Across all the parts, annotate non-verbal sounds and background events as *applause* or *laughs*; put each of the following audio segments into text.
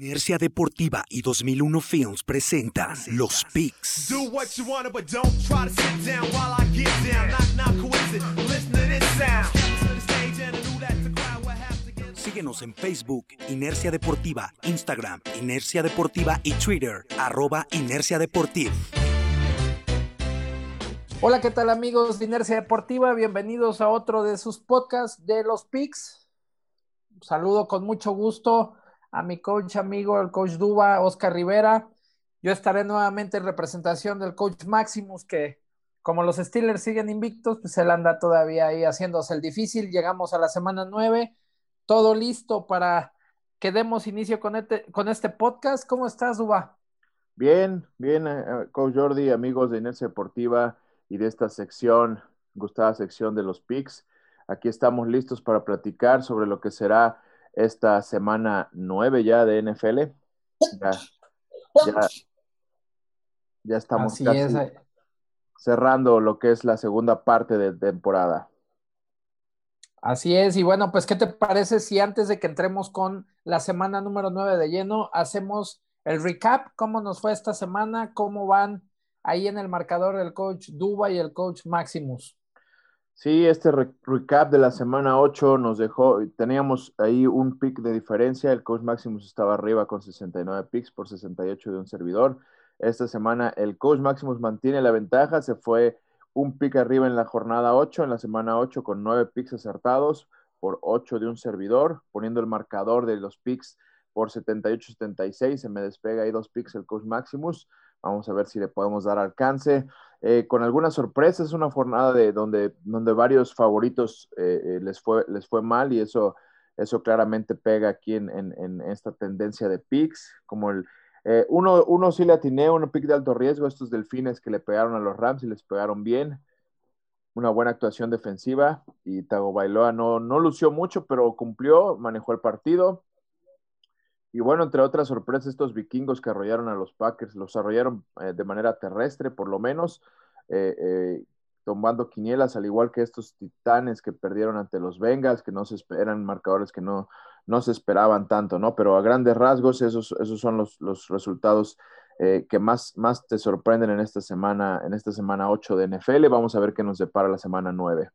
Inercia Deportiva y 2001 Films presentan Los Picks. Síguenos en Facebook, Inercia Deportiva, Instagram, Inercia Deportiva y Twitter, arroba Inercia Deportiva. Hola, ¿qué tal amigos de Inercia Deportiva? Bienvenidos a otro de sus podcasts de Los Picks. Saludo con mucho gusto a mi coach amigo, el coach Duba, Oscar Rivera. Yo estaré nuevamente en representación del coach Maximus, que como los Steelers siguen invictos, pues él anda todavía ahí haciéndose el difícil. Llegamos a la semana nueve, todo listo para que demos inicio con este, con este podcast. ¿Cómo estás, Duba? Bien, bien, eh, coach Jordi, amigos de Inercia Deportiva y de esta sección, gustada sección de los picks. Aquí estamos listos para platicar sobre lo que será esta semana nueve ya de NFL. Ya, estamos casi cerrando lo que es la segunda parte de temporada. Así es, y bueno, pues, ¿qué te parece si antes de que entremos con la semana número nueve de lleno, hacemos el recap? ¿Cómo nos fue esta semana? ¿Cómo van ahí en el marcador el coach Duba y el coach Maximus? Sí, este recap de la semana 8 nos dejó, teníamos ahí un pick de diferencia, el coach Maximus estaba arriba con 69 picks por 68 de un servidor. Esta semana el coach Maximus mantiene la ventaja, se fue un pick arriba en la jornada 8, en la semana 8 con 9 picks acertados por 8 de un servidor, poniendo el marcador de los picks por 78-76, se me despega ahí dos picks el coach Maximus. Vamos a ver si le podemos dar alcance. Eh, con algunas sorpresas, es una jornada de donde, donde varios favoritos eh, eh, les, fue, les fue mal y eso, eso claramente pega aquí en, en, esta tendencia de picks, como el, uno, uno sí le atiné, un pick de alto riesgo, estos delfines que le pegaron a los Rams y les pegaron bien, una buena actuación defensiva y Tago Bailoa no, no lució mucho, pero cumplió, manejó el partido. Y bueno, entre otras sorpresas, estos vikingos que arrollaron a los Packers, los arrollaron eh, de manera terrestre, por lo menos, eh, eh, tomando quinielas, al igual que estos titanes que perdieron ante los Bengals, que no se esperan, marcadores que no, no se esperaban tanto, ¿no? Pero a grandes rasgos, esos, esos son los, los resultados que más, más te sorprenden en esta semana, en esta semana 8 de NFL. Vamos a ver qué nos depara la semana 9.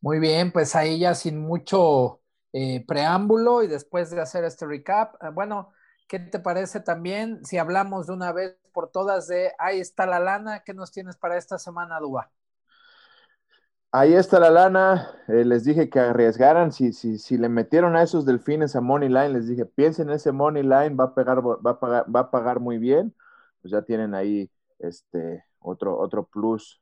Muy bien, pues ahí ya sin mucho eh, preámbulo y después de hacer este recap, eh, bueno, ¿qué te parece también si hablamos de una vez por todas de ahí está la lana? ¿Qué nos tienes para esta semana, Duba? Ahí está la lana. Eh, les dije que arriesgaran. Si, si, si, le metieron a esos delfines a Money Line, les dije, piensen en ese Money Line, va a, pegar, va a, pagar, va a pagar muy bien. Pues ya tienen ahí este, otro, otro plus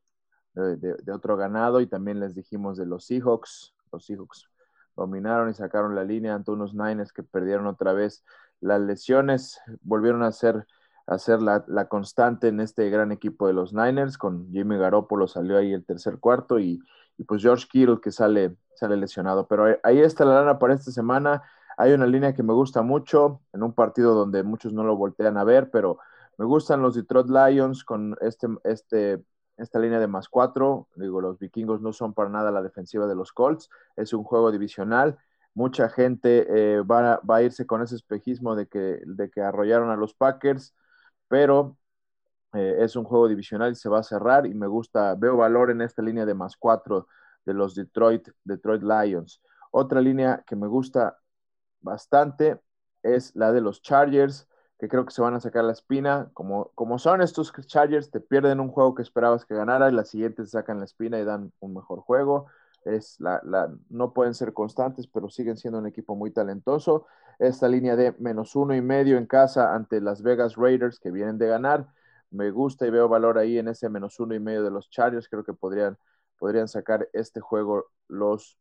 de, de, otro ganado. Y también les dijimos de los Seahawks. Los Seahawks dominaron y sacaron la línea ante unos Niners que perdieron otra vez las lesiones, volvieron a ser, a ser la, constante en este gran equipo de los Niners, con Jimmy Garoppolo salió ahí el tercer cuarto y, pues George Kittle que sale, sale lesionado. Pero ahí está la lana para esta semana. Hay una línea que me gusta mucho en un partido donde muchos no lo voltean a ver, pero me gustan los Detroit Lions con este, este esta línea de más cuatro. Digo, los vikingos no son para nada la defensiva de los Colts, es un juego divisional. Mucha gente eh, va, a irse con ese espejismo de que, de que arrollaron a los Packers, pero eh, es un juego divisional y se va a cerrar y me gusta, veo valor en esta línea de más cuatro de los Detroit, Detroit Lions. Otra línea que me gusta bastante es la de los Chargers que creo que se van a sacar la espina. Como, como son estos Chargers, te pierden un juego que esperabas que ganara y la siguiente te sacan la espina y dan un mejor juego. Es la, la, no pueden ser constantes, pero siguen siendo un equipo muy talentoso. Esta línea de menos uno y medio en casa ante las Vegas Raiders que vienen de ganar, me gusta y veo valor ahí en ese menos uno y medio de los Chargers. Creo que podrían, podrían sacar este juego los,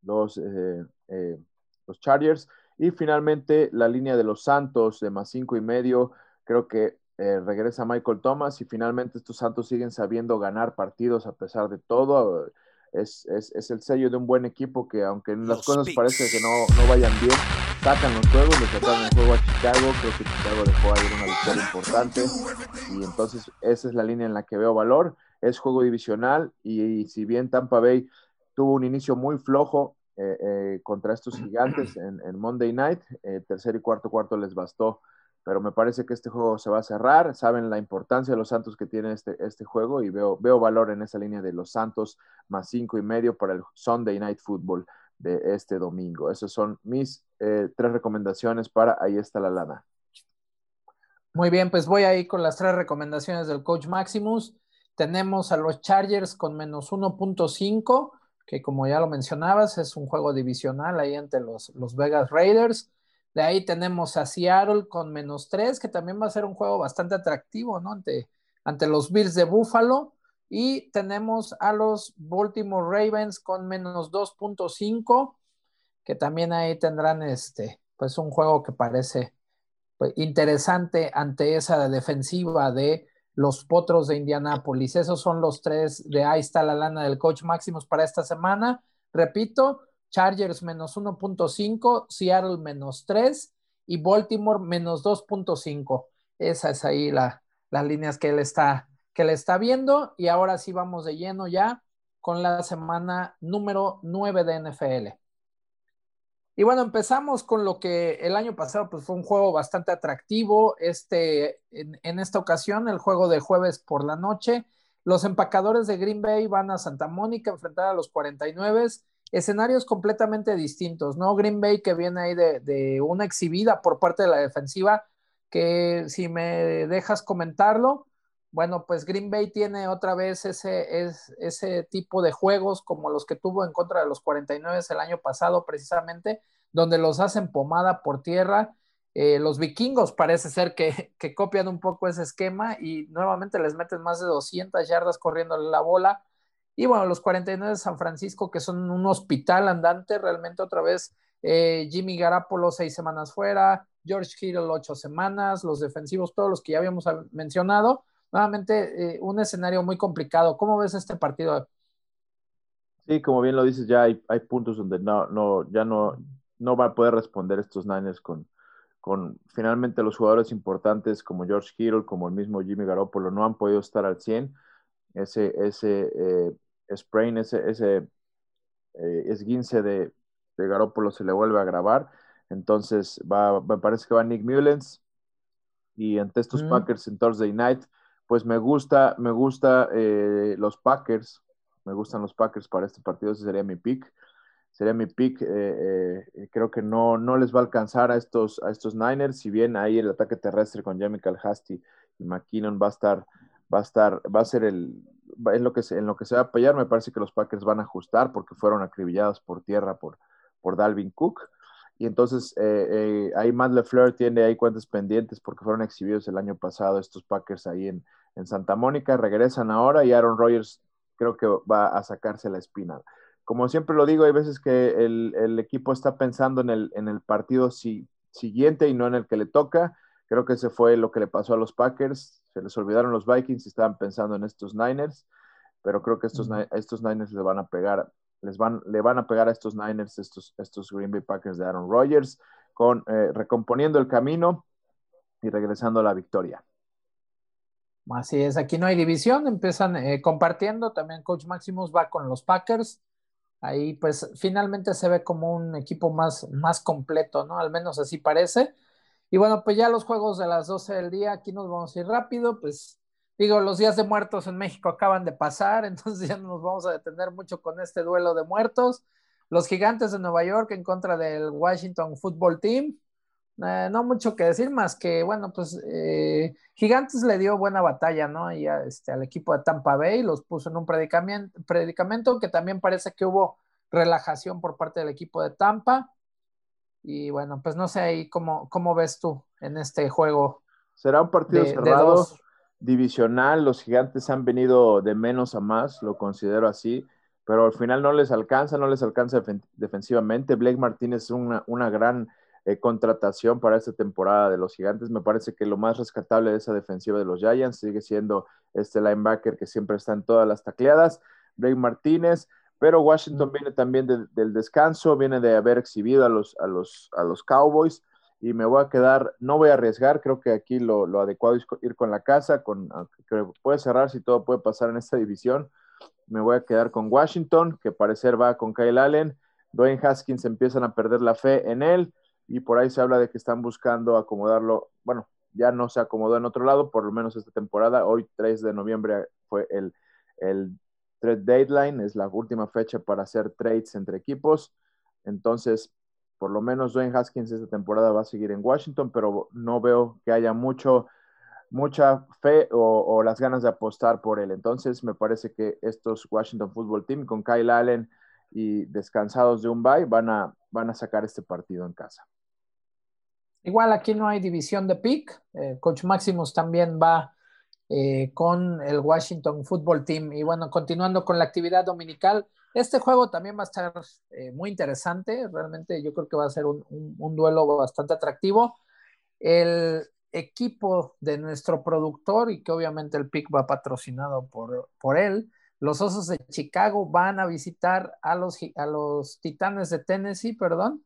los, eh, eh, los Chargers. Y finalmente la línea de los Santos de más cinco y medio, creo que eh, regresa Michael Thomas y finalmente estos Santos siguen sabiendo ganar partidos a pesar de todo. Es, el sello de un buen equipo que aunque las cosas parecen que no, vayan bien, sacan los juegos, le sacaron el juego a Chicago, creo que Chicago dejó ahí una victoria importante. Y entonces esa es la línea en la que veo valor, es juego divisional y si bien Tampa Bay tuvo un inicio muy flojo, contra estos gigantes en, Monday Night. tercer y cuarto cuarto les bastó pero me parece que este juego se va a cerrar. Saben la importancia de los Santos que tiene este, este juego y veo, veo valor en esa línea de los Santos más cinco y medio para el Sunday Night Football de este domingo. Esas son mis eh, tres recomendaciones para Ahí está la lana. Muy bien, pues voy ahí con las tres recomendaciones del coach Maximus. Tenemos a los Chargers con menos 1.5, que como ya lo mencionabas, es un juego divisional ahí entre los, los Vegas Raiders. De ahí tenemos a Seattle con menos 3, que también va a ser un juego bastante atractivo, ¿no? Ante, ante los Bills de Buffalo. Y tenemos a los Baltimore Ravens con menos 2.5, que también ahí tendrán este, pues un juego que parece pues, interesante ante esa defensiva de los Potros de Indianápolis. Esos son los tres de ahí está la lana del coach Máximos para esta semana. Repito, Chargers menos 1.5, Seattle menos 3 y Baltimore menos 2.5. Esa es ahí la, las líneas que él está, que le está viendo. Y ahora sí vamos de lleno ya con la semana número 9 de NFL. Y bueno, empezamos con lo que el año pasado pues, fue un juego bastante atractivo. Este, en, en esta ocasión, el juego de jueves por la noche. Los empacadores de Green Bay van a Santa Mónica a enfrentar a los 49 escenarios completamente distintos, ¿no? Green Bay que viene ahí de, una exhibida por parte de la defensiva, que si me dejas comentarlo, bueno, pues Green Bay tiene otra vez ese, es, ese tipo de juegos como los que tuvo en contra de los 49 el año pasado, precisamente, donde los hacen pomada por tierra. Eh, los vikingos parece ser que, que, copian un poco ese esquema y nuevamente les meten más de 200 yardas corriéndole la bola. Y bueno, los 49 de San Francisco, que son un hospital andante, realmente otra vez eh, Jimmy Garapolo seis semanas fuera, George Kittle ocho semanas, los defensivos, todos los que ya habíamos mencionado. Nuevamente, eh, un escenario muy complicado. ¿Cómo ves este partido? Sí, como bien lo dices, ya hay, hay puntos donde no, no, ya no, no va a poder responder estos Niners con, con finalmente los jugadores importantes como George Kittle, como el mismo Jimmy Garoppolo, no han podido estar al 100 ese, ese eh, sprain, ese, ese eh, esguince de, de Garópolo se le vuelve a grabar. Entonces, va, me parece que va Nick Mullens y ante estos Packers en Thursday Night, pues me gusta, me gusta eh, los Packers, me gustan los Packers para este partido, ese sería mi pick. Sería mi pick, creo que no, no les va a alcanzar a estos, a estos Niners, si bien ahí el ataque terrestre con Jamie Hasty y McKinnon va a estar va a estar, va a ser el, en lo que se, en lo que se va a apoyar, me parece que los Packers van a ajustar porque fueron acribillados por tierra por, por Dalvin Cook. Y entonces eh, eh, ahí Matt LeFleur tiene ahí cuentas pendientes porque fueron exhibidos el año pasado estos Packers ahí en, en Santa Mónica, regresan ahora y Aaron Rodgers creo que va a sacarse la espina. Como siempre lo digo, hay veces que el, el equipo está pensando en el, en el partido si, siguiente y no en el que le toca. Creo que ese fue lo que le pasó a los Packers se les olvidaron los Vikings y estaban pensando en estos Niners, pero creo que estos, estos Niners le van a pegar, les van, le van a pegar a estos Niners, estos, estos Green Bay Packers de Aaron Rodgers, con, eh, recomponiendo el camino y regresando a la victoria. Así es, aquí no hay división, empiezan eh, compartiendo, también Coach Maximus va con los Packers, ahí pues finalmente se ve como un equipo más, más completo, ¿no? Al menos así parece. Y bueno, pues ya los juegos de las 12 del día, aquí nos vamos a ir rápido, pues digo, los días de muertos en México acaban de pasar, *laughs* entonces ya no nos vamos a detener mucho con este duelo de muertos. Los gigantes de Nueva York en contra del Washington Football Team. Eh, no mucho que decir más que, bueno, pues eh, Gigantes le dio buena batalla, ¿no? Y este, al equipo de Tampa Bay los puso en un predicamento, predicamento que también parece que hubo relajación por parte del equipo de Tampa. Y bueno, pues no sé ahí cómo, cómo ves tú en este juego. Será un partido cerrado, divisional. Los gigantes han venido de menos a más, lo considero así, pero al final no les alcanza, no les alcanza defensivamente. Blake Martínez es una, una gran eh, contratación para esta temporada de los gigantes. Me parece que lo más rescatable de esa defensiva de los Giants sigue siendo este linebacker que siempre está en todas las tacleadas. Blake Martínez, pero Washington viene también del descanso, viene de haber exhibido a los, a, los, a los Cowboys y me voy a quedar, no voy a arriesgar, creo que aquí lo, adecuado es ir con la casa, con, que puede cerrar si todo puede pasar en esta división. Me voy a quedar con Washington, que parecer va con Kyle Allen. Dwayne Haskins empiezan a perder la fe en él y por ahí se habla de que están buscando acomodarlo, bueno, ya no se acomodó en otro lado, por lo menos esta temporada. Hoy, 3 de noviembre, fue el, trade deadline, es la última fecha para hacer trades entre equipos. Entonces, por lo menos Dwayne Haskins esta temporada va a seguir en Washington, pero no veo que haya mucho, mucha fe o, o, las ganas de apostar por él. Entonces, me parece que estos Washington Football Team con Kyle Allen y descansados de un bye van a, van a sacar este partido en casa. Igual aquí no hay división de pick. Eh, Coach Maximus también va eh, con el Washington Football Team. Y bueno, continuando con la actividad dominical, este juego también va a estar eh, muy interesante. Realmente yo creo que va a ser un, un, un, duelo bastante atractivo. El equipo de nuestro productor, y que obviamente el pick va patrocinado por, por él, los Osos de Chicago van a visitar a los, a los Titanes de Tennessee, perdón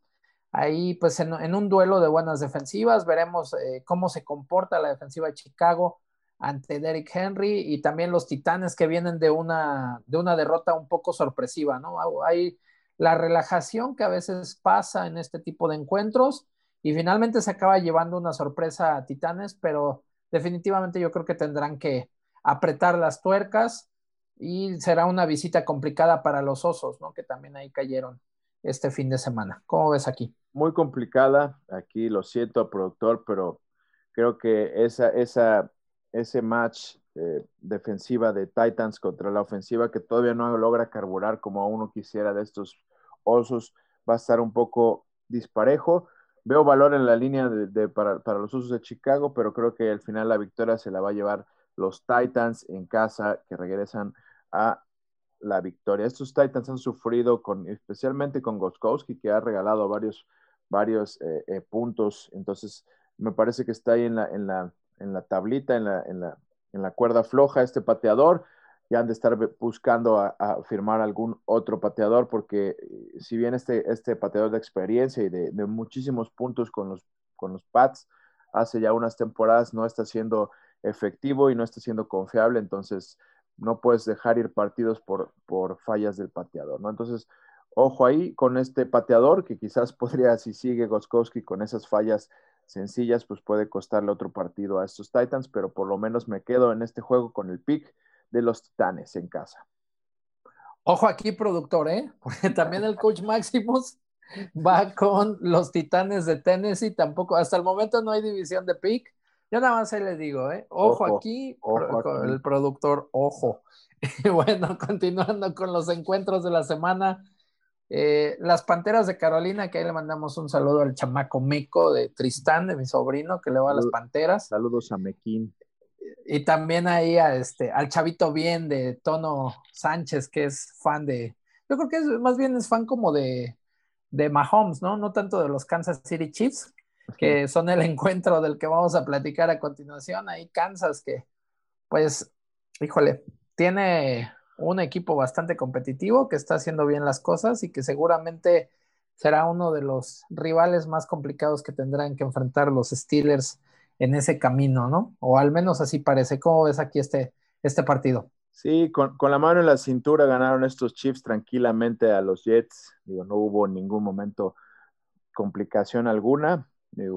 ahí pues en, un duelo de buenas defensivas, veremos eh, cómo se comporta la defensiva de Chicago ante Derrick Henry y también los Titanes que vienen de una, de una derrota un poco sorpresiva, ¿no? Hay la relajación que a veces pasa en este tipo de encuentros y finalmente se acaba llevando una sorpresa a Titanes, pero definitivamente yo creo que tendrán que apretar las tuercas y será una visita complicada para los Osos, ¿no? Que también ahí cayeron este fin de semana. ¿Cómo ves aquí? Muy complicada. Aquí lo siento, productor, pero creo que esa, esa, ese match eh, defensiva de Titans contra la ofensiva que todavía no logra carburar como uno quisiera de estos osos va a estar un poco disparejo. Veo valor en la línea de, de, para, para, los usos de Chicago, pero creo que al final la victoria se la va a llevar los Titans en casa que regresan a la victoria. Estos Titans han sufrido con, especialmente con Goskowski, que ha regalado varios, varios eh, eh, puntos. Entonces, me parece que está ahí en la, en la, en la tablita, en la, en, la, en la cuerda floja este pateador. Ya han de estar buscando a, a, firmar algún otro pateador, porque eh, si bien este, este pateador de experiencia y de, muchísimos puntos con los, con los Pats, hace ya unas temporadas no está siendo efectivo y no está siendo confiable, entonces no puedes dejar ir partidos por, por fallas del pateador, ¿no? Entonces, ojo ahí con este pateador que quizás podría, si sigue Goskowski con esas fallas sencillas, pues puede costarle otro partido a estos Titans, pero por lo menos me quedo en este juego con el pick de los Titanes en casa. Ojo aquí, productor, ¿eh? *laughs* Porque también el coach Maximus va con los Titanes de Tennessee, tampoco, hasta el momento no hay división de pick, yo nada más ahí les digo, ¿eh? Ojo, ojo aquí, ojo con el productor, ojo. *laughs* Y bueno, continuando con los encuentros de la semana, eh, las Panteras de Carolina, que ahí le mandamos un saludo al chamaco Meco de Tristán, de mi sobrino, que le va a las Panteras. Saludos a Mequín. Y también ahí a este, al chavito bien de Tono Sánchez, que es fan de, yo creo que es, más bien es fan como de, de Mahomes, ¿no? No tanto de los Kansas City Chiefs, que son el encuentro del que vamos a platicar a continuación. Ahí Kansas, que pues, híjole, tiene un equipo bastante competitivo que está haciendo bien las cosas y que seguramente será uno de los rivales más complicados que tendrán que enfrentar los Steelers en ese camino, ¿no? O al menos así parece. ¿Cómo ves aquí este, este partido? Sí, con, con, la mano en la cintura ganaron estos Chiefs tranquilamente a los Jets. No hubo en ningún momento complicación alguna.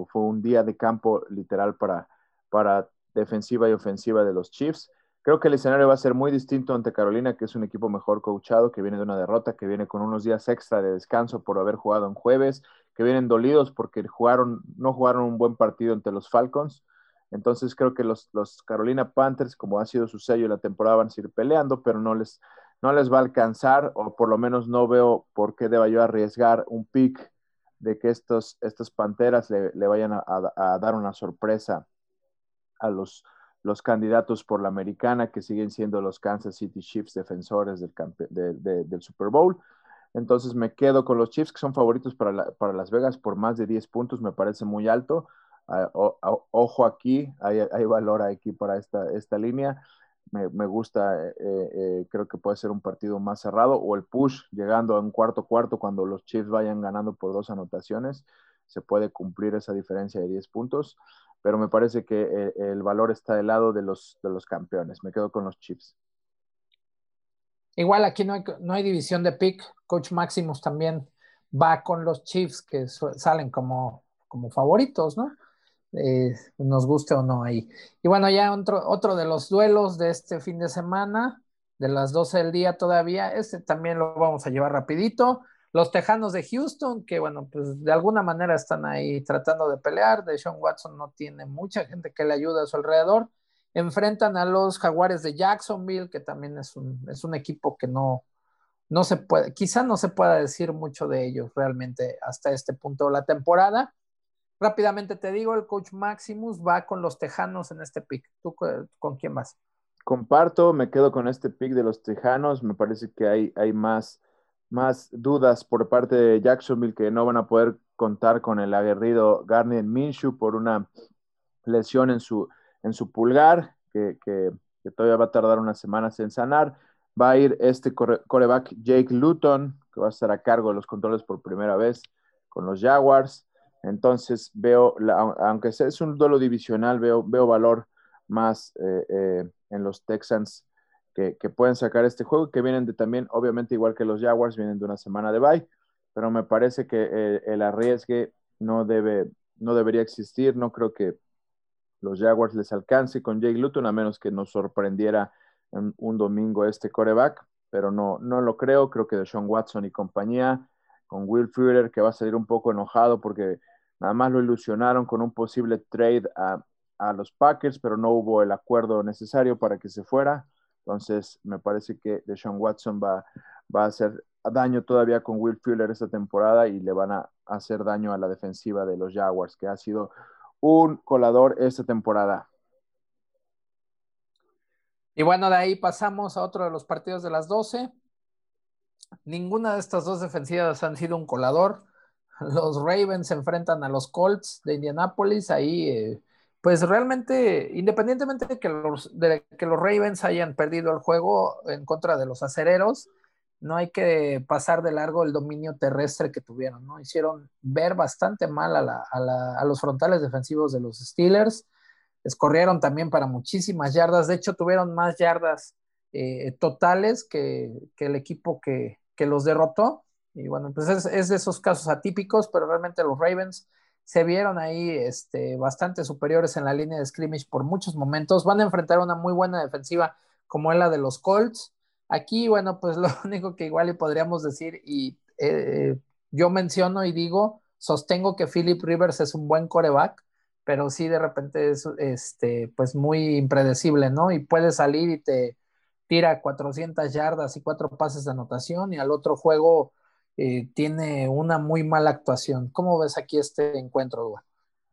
Fue un día de campo literal para, para defensiva y ofensiva de los Chiefs. Creo que el escenario va a ser muy distinto ante Carolina, que es un equipo mejor coachado, que viene de una derrota, que viene con unos días extra de descanso por haber jugado en jueves, que vienen dolidos porque jugaron, no jugaron un buen partido ante los Falcons. Entonces creo que los, los Carolina Panthers, como ha sido su sello la temporada, van a seguir peleando, pero no les, no les va a alcanzar, o por lo menos no veo por qué deba yo arriesgar un pick de que estos, estas panteras le, le vayan a, dar una sorpresa a los, los candidatos por la americana, que siguen siendo los Kansas City Chiefs defensores del, de, de, del Super Bowl. Entonces me quedo con los Chiefs, que son favoritos para, para Las Vegas por más de 10 puntos, me parece muy alto. O, ojo aquí, hay, hay, valor aquí para esta, esta línea me, me gusta, eh, eh, creo que puede ser un partido más cerrado o el push llegando a un cuarto cuarto cuando los Chiefs vayan ganando por dos anotaciones, se puede cumplir esa diferencia de 10 puntos, pero me parece que el, eh, el valor está del lado de los, de los campeones, me quedo con los Chiefs. Igual aquí no hay, no hay división de pick, Coach Maximus también va con los Chiefs que salen como, como favoritos, ¿no? Eh, nos guste o no ahí. Y bueno, ya otro, otro de los duelos de este fin de semana, de las 12 del día todavía, este también lo vamos a llevar rapidito. Los Tejanos de Houston, que bueno, pues de alguna manera están ahí tratando de pelear. De Sean Watson no tiene mucha gente que le ayude a su alrededor. Enfrentan a los Jaguares de Jacksonville, que también es un, es un equipo que no, no se puede, quizá no se pueda decir mucho de ellos realmente hasta este punto de la temporada. Rápidamente te digo, el coach Maximus va con los Tejanos en este pick. ¿Tú con quién vas? Comparto, me quedo con este pick de los Tejanos. Me parece que hay, hay más más dudas por parte de Jacksonville que no van a poder contar con el aguerrido Garnier Minshew por una lesión en su, en su pulgar, que, todavía va a tardar unas semanas en sanar. Va a ir este coreback Jake Luton, que va a estar a cargo de los controles por primera vez con los Jaguars. Entonces veo, aunque es un duelo divisional, veo, veo valor más eh, eh, en los Texans que, pueden sacar este juego, que vienen de también, obviamente, igual que los Jaguars, vienen de una semana de bye, pero me parece que eh, el, arriesgue no, debe, no debería existir. No creo que los Jaguars les alcance con Jake Luton, a menos que nos sorprendiera un domingo este coreback, pero no, no lo creo. Creo que de Sean Watson y compañía, con Will Fuller, que va a salir un poco enojado porque nada más lo ilusionaron con un posible trade a, a los Packers, pero no hubo el acuerdo necesario para que se fuera. Entonces, me parece que Deshaun Watson va, va a hacer daño todavía con Will Fuller esta temporada y le van a hacer daño a la defensiva de los Jaguars, que ha sido un colador esta temporada. Y bueno, de ahí pasamos a otro de los partidos de las 12. Ninguna de estas dos defensivas han sido un colador. *laughs* Los Ravens se enfrentan a los Colts de Indianapolis. Ahí eh, pues realmente, independientemente de que, los, de que los Ravens hayan perdido el juego en contra de los acereros, no hay que pasar de largo el dominio terrestre que tuvieron, ¿no? Hicieron ver bastante mal a, los frontales defensivos de los Steelers, les corrieron también para muchísimas yardas, de hecho tuvieron más yardas eh, totales que, el equipo que, los derrotó, y bueno, pues es, es de esos casos atípicos, pero realmente los Ravens se vieron ahí este, bastante superiores en la línea de scrimmage por muchos momentos. Van a enfrentar una muy buena defensiva como es la de los Colts. Aquí, bueno, pues *laughs* lo único que igual le podríamos decir, y eh, yo menciono y digo, sostengo que Philip Rivers es un buen coreback, pero sí de repente es este, pues muy impredecible, ¿no? Y puede salir y te tira 400 yardas y cuatro pases de anotación, y al otro juego eh, tiene una muy mala actuación. ¿Cómo ves aquí este encuentro, Dua?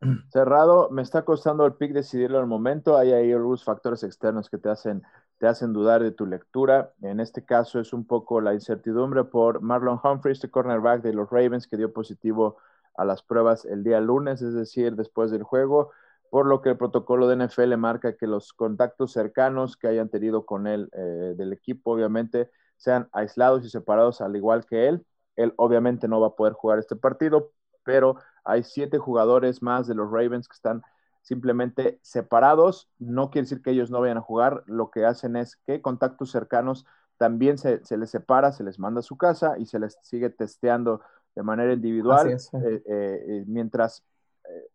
*clears throat* Cerrado, me está costando el pick decidirlo al momento. Hay ahí algunos factores externos que te hacen, te hacen dudar de tu lectura. En este caso es un poco la incertidumbre por Marlon Humphrey, este cornerback de los Ravens que dio positivo a las pruebas el día lunes, es decir, después del juego, por lo que el protocolo de NFL marca que los contactos cercanos que hayan tenido con él eh, del equipo, obviamente, sean aislados y separados al igual que él él obviamente no va a poder jugar este partido, pero hay siete jugadores más de los Ravens que están simplemente separados. No quiere decir que ellos no vayan a jugar. Lo que hacen es que contactos cercanos también se, les separa, se les manda a su casa y se les sigue testeando de manera individual. Eh, eh, eh, mientras,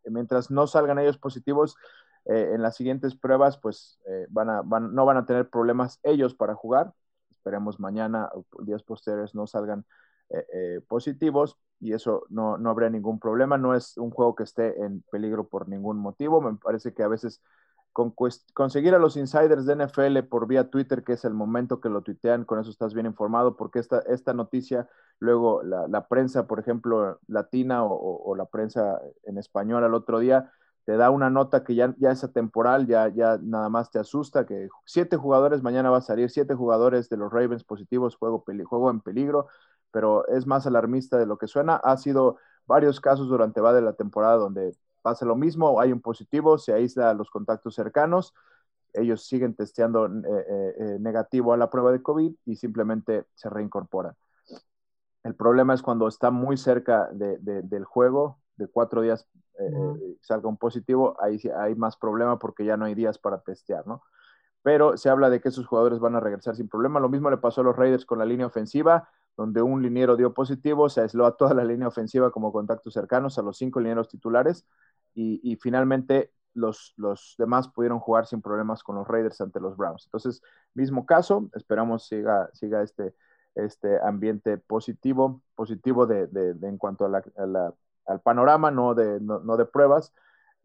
mientras no salgan ellos positivos, en las siguientes pruebas, pues van a, no van a tener problemas ellos para jugar. Esperemos mañana o días posteriores no salgan eh, eh, positivos y eso no, no habría ningún problema. No es un juego que esté en peligro por ningún motivo. Me parece que a veces con conseguir a los insiders de NFL por vía Twitter, que es el momento que lo tuitean, con eso estás bien informado, porque esta, esta noticia, luego la, prensa, por ejemplo, latina o, la prensa en español al otro día, te da una nota que ya, ya es atemporal, ya, ya nada más te asusta, que siete jugadores, mañana va a salir siete jugadores de los Ravens positivos, juego, juego en peligro, pero es más alarmista de lo que suena. Ha sido varios casos durante va de la temporada donde pasa lo mismo, hay un positivo, se aísla a los contactos cercanos, ellos siguen testeando eh, eh, eh, negativo a la prueba de COVID y simplemente se reincorporan. El problema es cuando está muy cerca del juego, de cuatro días salga un positivo, ahí hay más problema porque ya no hay días para testear, ¿no? Pero se habla de que esos jugadores van a regresar sin problema. Lo mismo le pasó a los Raiders con la línea ofensiva donde un liniero dio positivo, se aisló a toda la línea ofensiva como contactos cercanos, a los cinco linieros titulares, y, finalmente los, los, demás pudieron jugar sin problemas con los Raiders ante los Browns. Entonces, mismo caso, esperamos siga, siga este, este ambiente positivo, positivo de, en cuanto al panorama, no de, no de pruebas,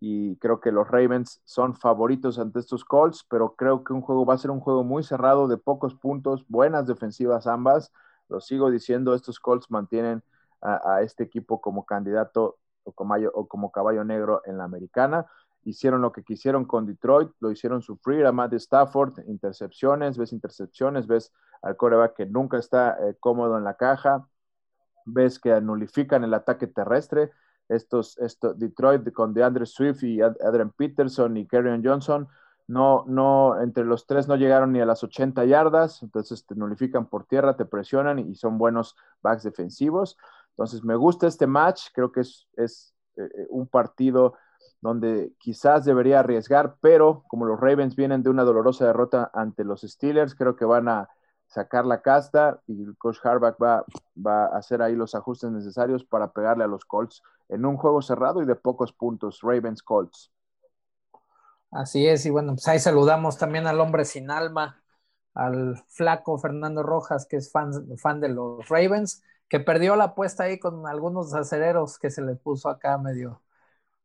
y creo que los Ravens son favoritos ante estos Colts, pero creo que un juego va a ser un juego muy cerrado de pocos puntos, buenas defensivas ambas. Lo sigo diciendo, estos Colts mantienen a, este equipo como candidato o como, o como, caballo negro en la americana. Hicieron lo que quisieron con Detroit, lo hicieron sufrir a Matt Stafford, intercepciones, ves intercepciones, ves al coreback que nunca está eh, cómodo en la caja, ves que nulifican el ataque terrestre estos, esto, Detroit con DeAndre Swift y Adrian Peterson y Kerryon Johnson, no, no, entre los tres no llegaron ni a las 80 yardas, entonces te nulifican por tierra, te presionan y son buenos backs defensivos. Entonces me gusta este match, creo que es, es eh, eh, un partido donde quizás debería arriesgar, pero como los Ravens vienen de una dolorosa derrota ante los Steelers, creo que van a, sacar la casta y el coach Harbaugh va, va a hacer ahí los ajustes necesarios para pegarle a los Colts en un juego cerrado y de pocos puntos, Ravens Colts. Así es, y bueno, pues ahí saludamos también al hombre sin alma, al flaco Fernando Rojas, que es fan, fan de los Ravens, que perdió la apuesta ahí con algunos acereros que se le puso acá medio,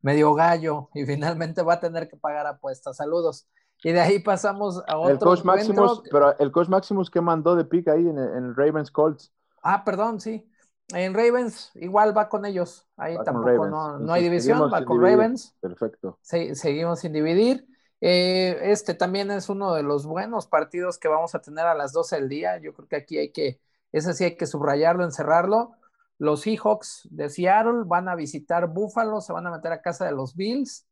medio gallo y finalmente va a tener que pagar apuestas. Saludos. Y de ahí pasamos a otro. El coach Maximus, pero el coach Maximus que mandó de pick ahí en el, Ravens Colts. Ah, perdón, sí. En Ravens igual va con ellos. Ahí tampoco no, hay división, va con Ravens. Perfecto. seguimos sin dividir. Eh, este también es uno de los buenos partidos que vamos a tener a las 12 del día. Yo creo que aquí hay que, ese sí hay que subrayarlo, encerrarlo. Los Seahawks de Seattle van a visitar Buffalo, se van a meter a casa de los Bills.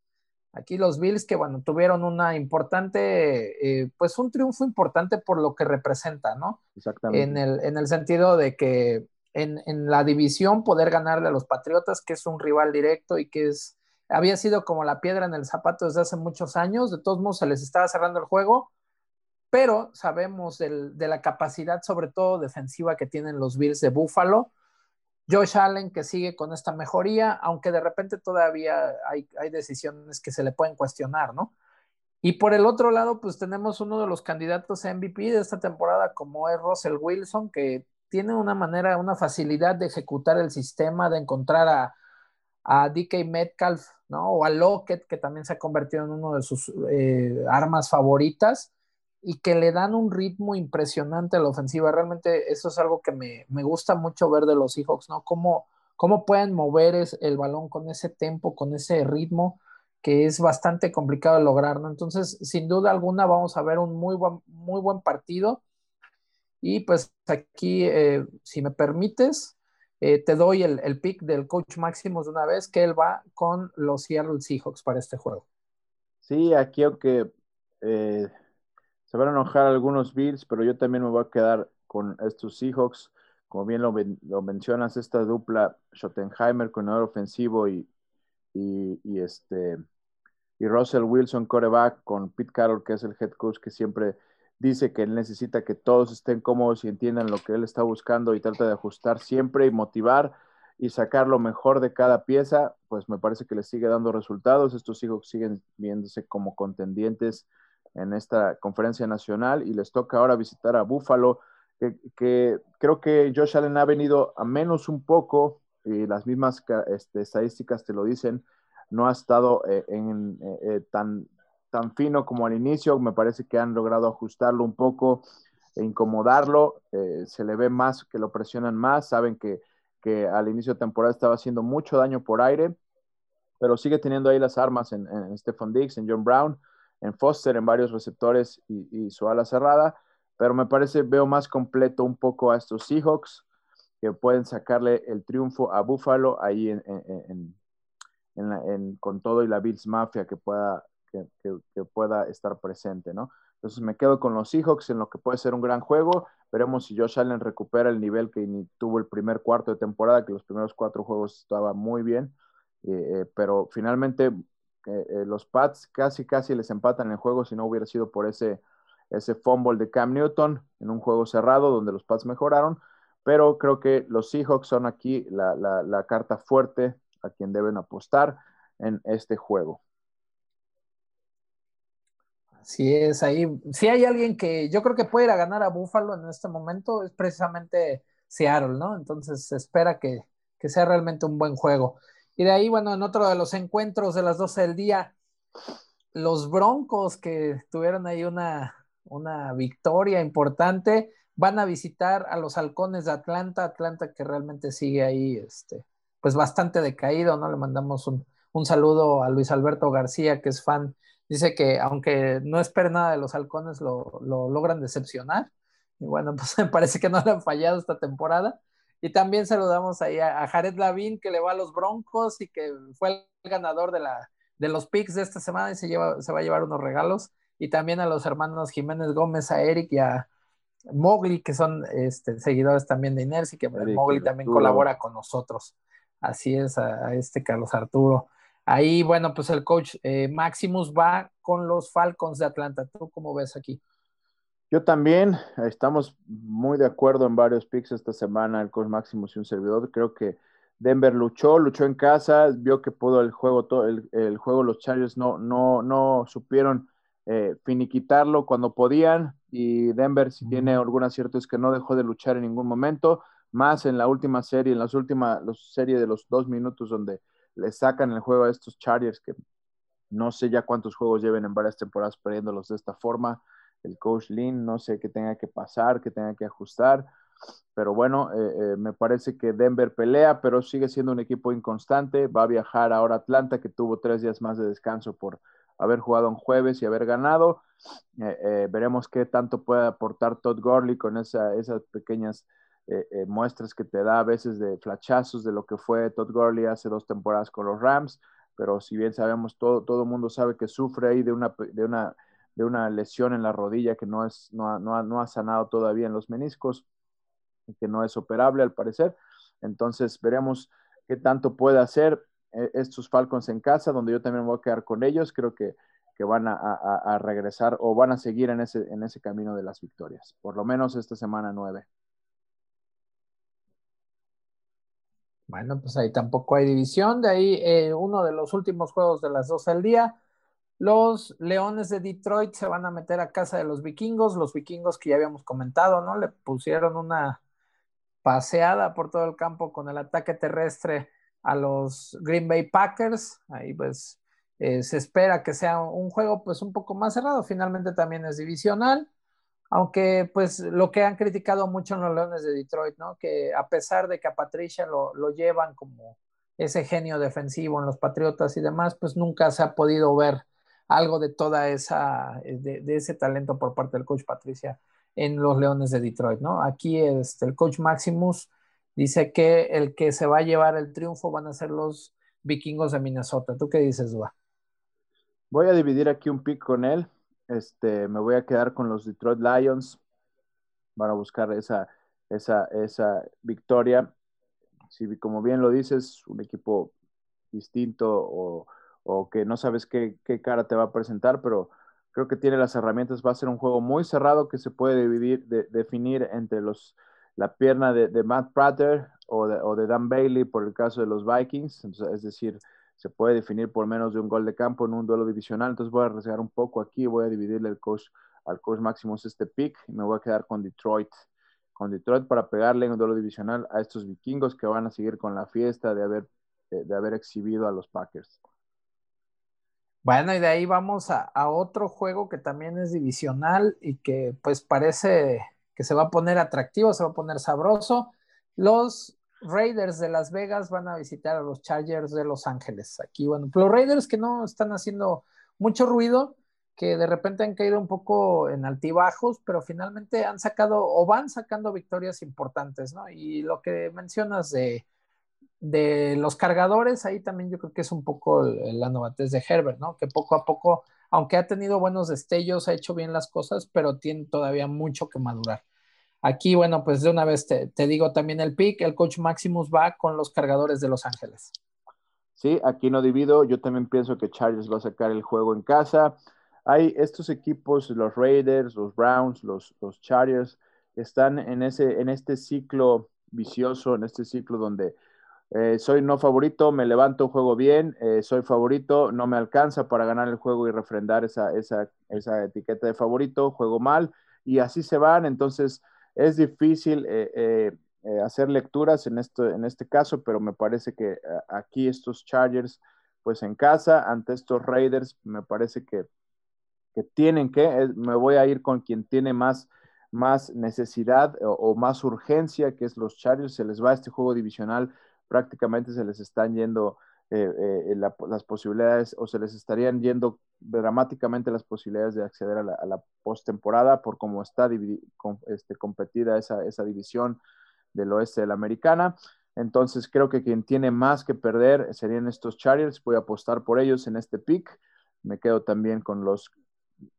Aquí los Bills que, bueno, tuvieron una importante, eh, pues un triunfo importante por lo que representa, ¿no? Exactamente. En el, en el sentido de que en, la división poder ganarle a los Patriotas, que es un rival directo y que es, había sido como la piedra en el zapato desde hace muchos años, de todos modos se les estaba cerrando el juego, pero sabemos de la capacidad, sobre todo defensiva, que tienen los Bills de Buffalo Josh Allen que sigue con esta mejoría, aunque de repente todavía hay, decisiones que se le pueden cuestionar, ¿no? Y por el otro lado, pues tenemos uno de los candidatos a MVP de esta temporada, como es Russell Wilson, que tiene una manera, una facilidad de ejecutar el sistema, de encontrar a, a DK Metcalf, ¿no? O a Lockett, que también se ha convertido en uno de sus eh, armas favoritas y que le dan un ritmo impresionante a la ofensiva. Realmente eso es algo que me, gusta mucho ver de los Seahawks, ¿no? Cómo, cómo pueden mover el balón con ese tempo, con ese ritmo que es bastante complicado de lograr, ¿no? Entonces, sin duda alguna, vamos a ver un muy buen, muy buen partido. Y pues aquí, eh, si me permites, eh, te doy el, el, pick del coach Máximo de una vez, que él va con los Seattle Seahawks para este juego. Sí, aquí aunque eh, se van a enojar algunos Bills, pero yo también me voy a quedar con estos Seahawks. Como bien lo, mencionas, esta dupla Schottenheimer, coordinador ofensivo, y, y, este, y Russell Wilson, coreback, con Pete Carroll, que es el head coach que siempre dice que él necesita que todos estén cómodos y entiendan lo que él está buscando y trata de ajustar siempre y motivar y sacar lo mejor de cada pieza, pues me parece que le sigue dando resultados. Estos Seahawks siguen viéndose como contendientes en esta conferencia nacional y les toca ahora visitar a Buffalo, que, creo que Josh Allen ha venido a menos un poco, y las mismas este, estadísticas te lo dicen, no ha estado eh, en, eh, eh, tan, tan fino como al inicio, me parece que han logrado ajustarlo un poco e incomodarlo, se le ve más que lo presionan más, saben que, que, al inicio de temporada estaba haciendo mucho daño por aire, pero sigue teniendo ahí las armas en, en Stephon Diggs, en John Brown, en Foster en varios receptores y, su ala cerrada, pero me parece, veo más completo un poco a estos Seahawks que pueden sacarle el triunfo a Buffalo ahí en, con todo y la Bills Mafia que pueda, que, pueda estar presente, ¿no? Entonces me quedo con los Seahawks en lo que puede ser un gran juego. Veremos si Josh Allen recupera el nivel que tuvo el primer cuarto de temporada, que los primeros cuatro juegos estaba muy bien. Eh, eh, pero finalmente eh, los Pats casi, casi les empatan el juego si no hubiera sido por ese, ese fumble de Cam Newton en un juego cerrado donde los Pats mejoraron. pero creo que los Seahawks son aquí la, la carta fuerte a quien deben apostar en este juego. Así es, ahí, si hay alguien que yo creo que puede ir a ganar a Buffalo en este momento, es precisamente Seattle, ¿no? Entonces se espera que, que sea realmente un buen juego. Y de ahí, bueno, en otro de los encuentros de las 12 del día, los Broncos que tuvieron ahí una, una victoria importante, van a visitar a los halcones de Atlanta, Atlanta que realmente sigue ahí, este, pues bastante decaído, ¿no? Le mandamos un, un saludo a Luis Alberto García, que es fan. Dice que aunque no espere nada de los halcones, lo, lo logran decepcionar. Y bueno, *laughs* pues me parece que no le han fallado esta temporada. Y también saludamos ahí a, Jared Lavín, que le va a los Broncos y que fue el ganador de, la, de los picks de esta semana y se, lleva, se va a llevar unos regalos. Y también a los hermanos Jiménez Gómez, a Eric y a Mowgli, que son este, seguidores también de Inercia, y que Mowgli también colabora con nosotros. Así es, a, este Carlos Arturo. Ahí, bueno, pues el coach eh, Maximus va con los Falcons de Atlanta. ¿Tú cómo ves aquí? Yo también, estamos muy de acuerdo en varios picks esta semana, el coach Maximus y un servidor. Creo que Denver luchó, luchó en casa, vio que pudo el juego, todo el, juego, los Chargers no, no, no supieron eh, finiquitarlo cuando podían y Denver si tiene algún acierto es que no dejó de luchar en ningún momento, más en la última serie, en las últimas series de los dos minutos donde le sacan el juego a estos Chargers que no sé ya cuántos juegos lleven en varias temporadas perdiéndolos de esta forma el coach Lin, no sé qué tenga que pasar, qué tenga que ajustar, pero bueno, eh, eh, me parece que Denver pelea, pero sigue siendo un equipo inconstante, va a viajar ahora a Atlanta, que tuvo tres días más de descanso por haber jugado en jueves y haber ganado. Eh, veremos qué tanto puede aportar Todd Gurley con esa, esas pequeñas muestras que te da a veces de flachazos de lo que fue Todd Gurley hace dos temporadas con los Rams, pero si bien sabemos, todo, todo el mundo sabe que sufre ahí de una, de una de una lesión en la rodilla que no, es, no, ha, no, ha, sanado todavía en los meniscos y que no es operable al parecer. Entonces veremos qué tanto puede hacer eh, estos Falcons en casa, donde yo también voy a quedar con ellos. Creo que, que van a, a, regresar o van a seguir en ese, en ese camino de las victorias, por lo menos esta semana nueve. Bueno, pues ahí tampoco hay división. De ahí eh, uno de los últimos juegos de las dos al día los Leones de Detroit se van a meter a casa de los vikingos, los vikingos que ya habíamos comentado, ¿no? Le pusieron una paseada por todo el campo con el ataque terrestre a los Green Bay Packers. Ahí pues eh, se espera que sea un juego pues un poco más cerrado. Finalmente también es divisional, aunque pues lo que han criticado mucho en los Leones de Detroit, ¿no? Que a pesar de que a Patricia lo, lo llevan como ese genio defensivo en los Patriotas y demás, pues nunca se ha podido ver algo de toda esa, eh, de, ese talento por parte del coach Patricia en los Leones de Detroit, ¿no? Aquí este, el coach Maximus dice que el que se va a llevar el triunfo van a ser los vikingos de Minnesota. ¿Tú qué dices, Dua? Voy a dividir aquí un pick con él. Este, me voy a quedar con los Detroit Lions. Van a buscar esa, esa, esa victoria. Si, como bien lo dices, un equipo distinto o o que no sabes qué, cara te va a presentar, pero creo que tiene las herramientas. Va a ser un juego muy cerrado que se puede dividir, definir entre los, la pierna de, Matt Prater o de, Dan Bailey por el caso de los Vikings. es decir, se puede definir por menos de un gol de campo en un duelo divisional. Entonces voy a arriesgar un poco aquí, voy a dividirle el coach, al coach Maximus este pick y me voy a quedar con Detroit. Con Detroit para pegarle en un duelo divisional a estos vikingos que van a seguir con la fiesta de haber, de haber exhibido a los Packers. Bueno, y de ahí vamos a, otro juego que también es divisional y que pues parece que se va a poner atractivo, se va a poner sabroso. Los Raiders de Las Vegas van a visitar a los Chargers de Los Ángeles. Aquí, bueno, los Raiders que no están haciendo mucho ruido, que de repente han caído un poco en altibajos, pero finalmente han sacado o van sacando victorias importantes, ¿no? Y lo que mencionas de de los cargadores, ahí también yo creo que es un poco la novatez de Herbert, ¿no? Que poco a poco, aunque ha tenido buenos destellos, ha hecho bien las cosas, pero tiene todavía mucho que madurar. Aquí, bueno, pues de una vez te, digo también el pick, el coach Maximus va con los cargadores de Los Ángeles. Sí, aquí no divido, yo también pienso que Chargers va a sacar el juego en casa. Hay estos equipos, los Raiders, los Browns, los, los Chargers, están en, ese, en este ciclo vicioso, en este ciclo donde eh, soy no favorito, me levanto, juego bien, eh, soy favorito, no me alcanza para ganar el juego y refrendar esa, esa, esa, etiqueta de favorito, juego mal y así se van. Entonces es difícil eh, hacer lecturas en, esto, en este caso, pero me parece que aquí estos Chargers, pues en casa, ante estos Raiders, me parece que, que tienen que, me voy a ir con quien tiene más más necesidad o, más urgencia, que es los Chargers, se les va este juego divisional, prácticamente se les están yendo eh, eh, las posibilidades o se les estarían yendo dramáticamente las posibilidades de acceder a la, postemporada por cómo está este, competida esa, esa división del oeste de la americana. Entonces creo que quien tiene más que perder serían estos Chargers. Voy a apostar por ellos en este pick. Me quedo también con los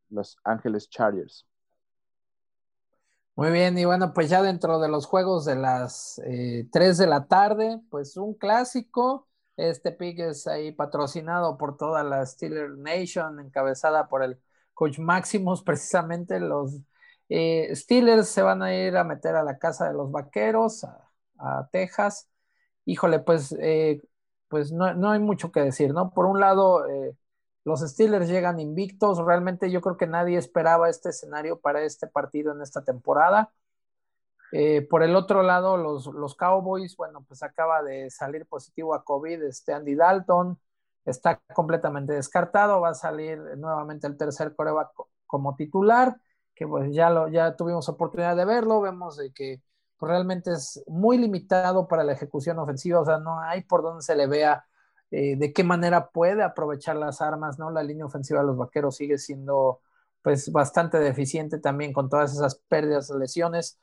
Los Ángeles Chargers. Muy bien, y bueno, pues ya dentro de los juegos de las eh, 3 de la tarde, pues un clásico. Este pick es ahí patrocinado por toda la Steeler Nation, encabezada por el coach Maximus. Precisamente los eh, Steelers se van a ir a meter a la casa de los vaqueros, a, Texas. Híjole, pues, eh, pues no, no, hay mucho que decir, ¿no? Por un lado, eh, los Steelers llegan invictos. Realmente yo creo que nadie esperaba este escenario para este partido en esta temporada. Eh, por el otro lado, los, los, Cowboys, bueno, pues acaba de salir positivo a COVID este Andy Dalton, está completamente descartado, va a salir nuevamente el tercer coreback como titular, que pues ya, lo, ya tuvimos oportunidad de verlo, vemos de que realmente es muy limitado para la ejecución ofensiva, o sea, no hay por donde se le vea eh, de qué manera puede aprovechar las armas, ¿no? La línea ofensiva de los vaqueros sigue siendo pues bastante deficiente también con todas esas pérdidas, lesiones.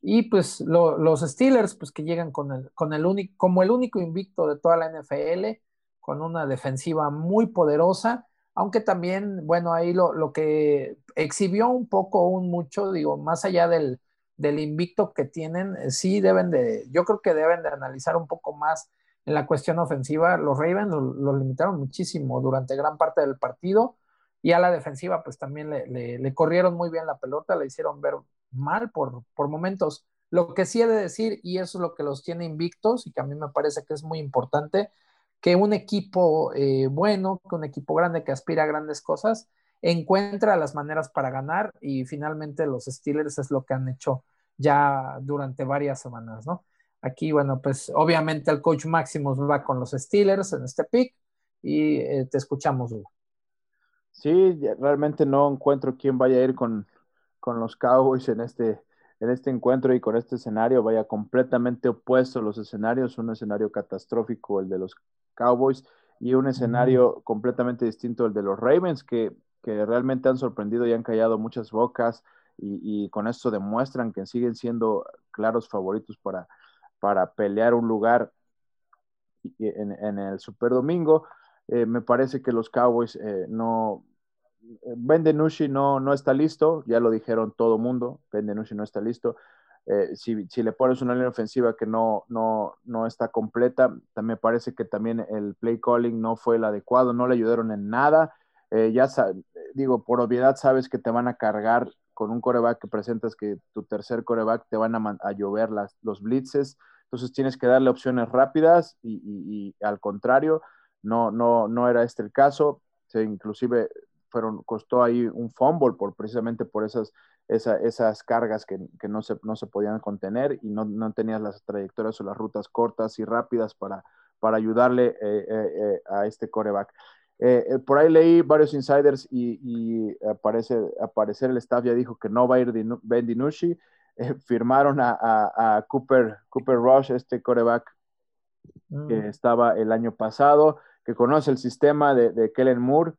Y pues los Steelers, pues que llegan con el, con el único, como el único invicto de toda la NFL, con una defensiva muy poderosa, aunque también, bueno, ahí lo, lo que exhibió un poco, un mucho, digo, más allá del, del invicto que tienen, sí deben de, yo creo que deben de analizar un poco más en la cuestión ofensiva, los Ravens lo, limitaron muchísimo durante gran parte del partido y a la defensiva pues también le, corrieron muy bien la pelota, le hicieron ver mal por, por momentos. Lo que sí he de decir, y eso es lo que los tiene invictos y que a mí me parece que es muy importante, que un equipo eh, bueno, que un equipo grande que aspira a grandes cosas, encuentra las maneras para ganar y finalmente los Steelers es lo que han hecho ya durante varias semanas, ¿no? Aquí, bueno, pues obviamente el coach Maximus va con los Steelers en este pick y eh, te escuchamos, Hugo. Sí, realmente no encuentro quién vaya a ir con, los Cowboys en este, en este encuentro y con este escenario. Vaya completamente opuesto a los escenarios, un escenario catastrófico el de los Cowboys y un escenario completamente distinto el de los Ravens, que, que realmente han sorprendido y han callado muchas bocas y, y, con esto demuestran que siguen siendo claros favoritos para, para pelear un lugar en, el Super Domingo. Eh, me parece que los Cowboys eh, no. Ben Denucci no, no está listo, ya lo dijeron todo mundo. Ben Denucci no está listo. Eh, si, si, le pones una línea ofensiva que no, no, no está completa, me parece que también el play calling no fue el adecuado, no le ayudaron en nada. ya digo, por obviedad sabes que te van a cargar con un coreback que presentas que tu tercer coreback te van a, llover las, los blitzes, entonces tienes que darle opciones rápidas y, al contrario, no, no, no era este el caso, inclusive fueron, costó ahí un fumble por, precisamente por esas, esas cargas que, no, se, no se podían contener y no, no tenías las trayectorias o las rutas cortas y rápidas para, para ayudarle eh, eh, eh, a este coreback. Eh, por ahí leí varios insiders y, aparece, aparecer el staff ya dijo que no va a ir Ben DiNucci. *laughs* Firmaron a, Cooper, Cooper Rush, este coreback que mm. estaba el año pasado, que conoce el sistema de, Kellen Moore,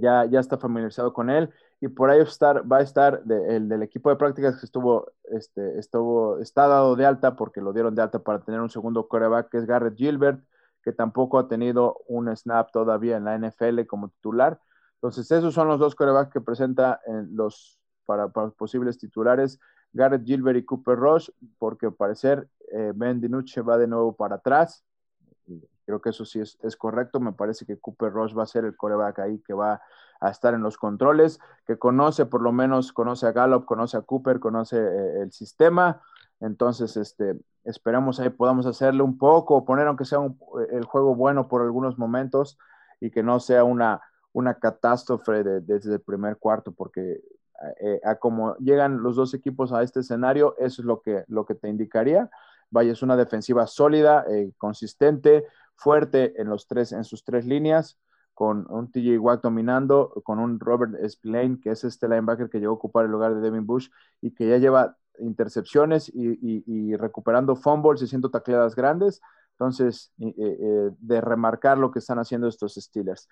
ya, ya está familiarizado con él. Y por ahí va a estar el del equipo de prácticas que estuvo, este, estuvo, está dado de alta porque lo dieron de alta para tener un segundo coreback, que es Garrett Gilbert que tampoco ha tenido un snap todavía en la NFL como titular. Entonces, esos son los dos corebacks que presenta en los para, posibles titulares, Garrett Gilbert y Cooper Rush, porque al parecer eh, Ben DiNucci va de nuevo para atrás. Creo que eso sí es, correcto. Me parece que Cooper Rush va a ser el coreback ahí que va a estar en los controles, que conoce, por lo menos conoce a Gallup, conoce a Cooper, conoce eh, el sistema. Entonces, este, esperamos ahí podamos hacerle un poco, poner aunque sea el juego bueno por algunos momentos y que no sea una, una catástrofe desde el primer cuarto, porque eh, a como llegan los dos equipos a este escenario, eso es lo que, lo que te indicaría. Vaya, es una defensiva sólida, eh, consistente, fuerte en, los tres, en sus tres líneas, con un TJ Watt dominando, con un Robert Spillane, que es este linebacker que llegó a ocupar el lugar de Devin Bush y que ya lleva intercepciones y, recuperando fumbles y haciendo tacleadas grandes. Entonces, eh, de remarcar lo que están haciendo estos Steelers.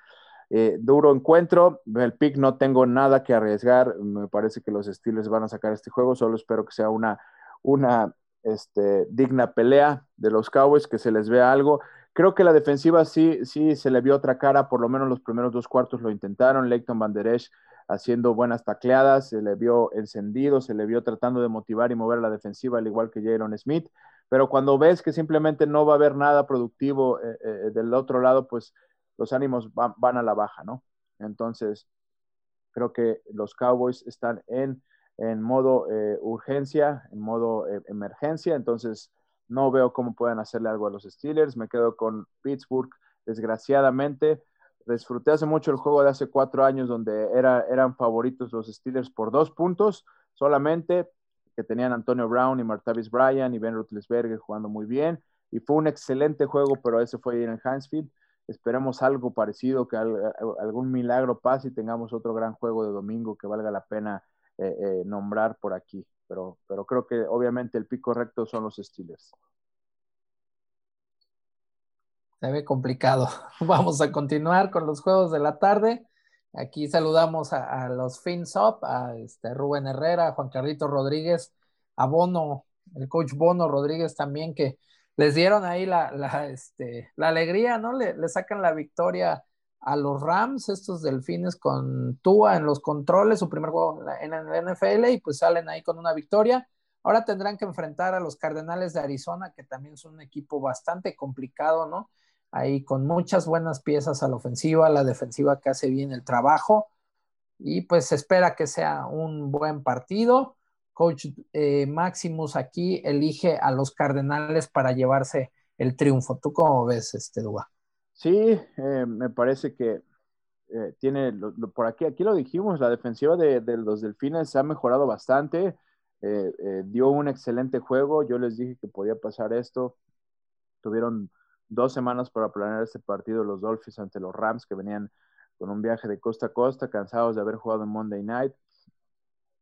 Eh, duro encuentro. El pick no tengo nada que arriesgar. Me parece que los Steelers van a sacar este juego. Solo espero que sea una, una este, digna pelea de los Cowboys, que se les vea algo. Creo que la defensiva sí, sí se le vio otra cara, por lo menos los primeros dos cuartos lo intentaron. Leighton Van Der Esch haciendo buenas tacleadas, se le vio encendido, se le vio tratando de motivar y mover a la defensiva, al igual que Jaron Smith. Pero cuando ves que simplemente no va a haber nada productivo eh, eh, del otro lado, pues los ánimos van, a la baja, ¿no? Entonces, creo que los Cowboys están en, en modo eh, urgencia, en modo eh, emergencia, entonces no veo cómo puedan hacerle algo a los Steelers. Me quedo con Pittsburgh, desgraciadamente. Disfruté hace mucho el juego de hace cuatro años donde era, eran favoritos los Steelers por dos puntos solamente, que tenían Antonio Brown y Martavis Bryan y Ben Roethlisberger jugando muy bien. Y fue un excelente juego, pero ese fue en Hansfield esperemos algo parecido, que algún milagro pase y tengamos otro gran juego de domingo que valga la pena eh, eh, nombrar por aquí. Pero, pero creo que obviamente el pico recto son los Steelers. Se ve complicado. *laughs* Vamos a continuar con los juegos de la tarde. Aquí saludamos a, los Fins Up, a este Rubén Herrera, a Juan Carlito Rodríguez, a Bono, el coach Bono Rodríguez también, que les dieron ahí la, la, este, la alegría, ¿no? Le, le, sacan la victoria a los Rams, estos delfines con Tua en los controles, su primer juego en el NFL, y pues salen ahí con una victoria. Ahora tendrán que enfrentar a los Cardenales de Arizona, que también son un equipo bastante complicado, ¿no? Ahí con muchas buenas piezas a la ofensiva, la defensiva que hace bien el trabajo, y pues espera que sea un buen partido. Coach eh, Maximus aquí elige a los Cardenales para llevarse el triunfo. ¿Tú cómo ves este Dua? Sí, eh, me parece que eh, tiene, por aquí, aquí lo dijimos, la defensiva de, los Delfines ha mejorado bastante, dio un excelente juego, yo les dije que podía pasar esto, tuvieron dos semanas para planear este partido los Dolphins ante los Rams que venían con un viaje de costa a costa, cansados de haber jugado en Monday Night,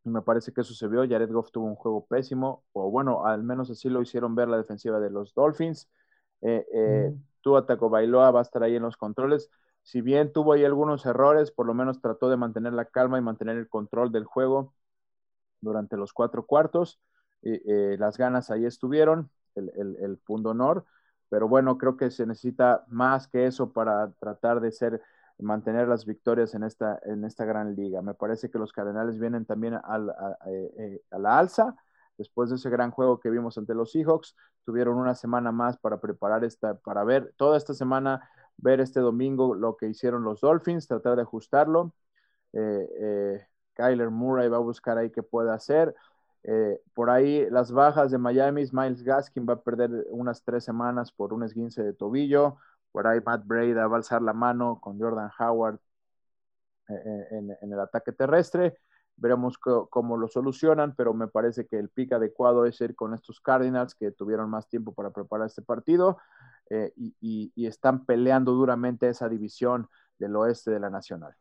me parece que eso se vio. Jared Goff tuvo un juego pésimo, o bueno, al menos así lo hicieron ver la defensiva de los Dolphins. Eh, eh, Tua Bailoa va a estar ahí en los controles. Si bien tuvo ahí algunos errores, por lo menos trató de mantener la calma y mantener el control del juego durante los cuatro cuartos. Eh, las ganas ahí estuvieron, el, el, el punto honor. Pero bueno, creo que se necesita más que eso para tratar de ser mantener las victorias en esta, en esta gran liga. Me parece que los Cardenales vienen también eh, a, la alza. Después de ese gran juego que vimos ante los Seahawks, tuvieron una semana más para preparar esta, para ver toda esta semana, ver este domingo lo que hicieron los Dolphins, tratar de ajustarlo. Eh, eh, Kyler Murray va a buscar ahí qué puede hacer. por ahí las bajas de Miami, Miles Gaskin va a perder unas tres semanas por un esguince de tobillo. Por ahí Matt Breda va a alzar la mano con Jordan Howard eh, eh, en, el ataque terrestre. Veremos cómo lo solucionan, pero me parece que el pick adecuado es ir con estos Cardinals que tuvieron más tiempo para preparar este partido eh, y, están peleando duramente esa división del oeste de la Nacional.